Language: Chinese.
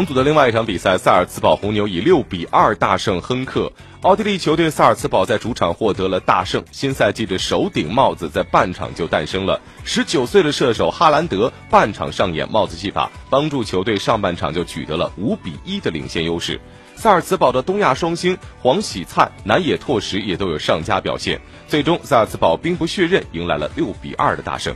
同组的另外一场比赛，萨尔茨堡红牛以六比二大胜亨克。奥地利球队萨尔茨堡在主场获得了大胜，新赛季的首顶帽子在半场就诞生了。十九岁的射手哈兰德半场上演帽子戏法，帮助球队上半场就取得了五比一的领先优势。萨尔茨堡的东亚双星黄喜灿、南野拓实也都有上佳表现，最终萨尔茨堡兵不血刃迎来了六比二的大胜。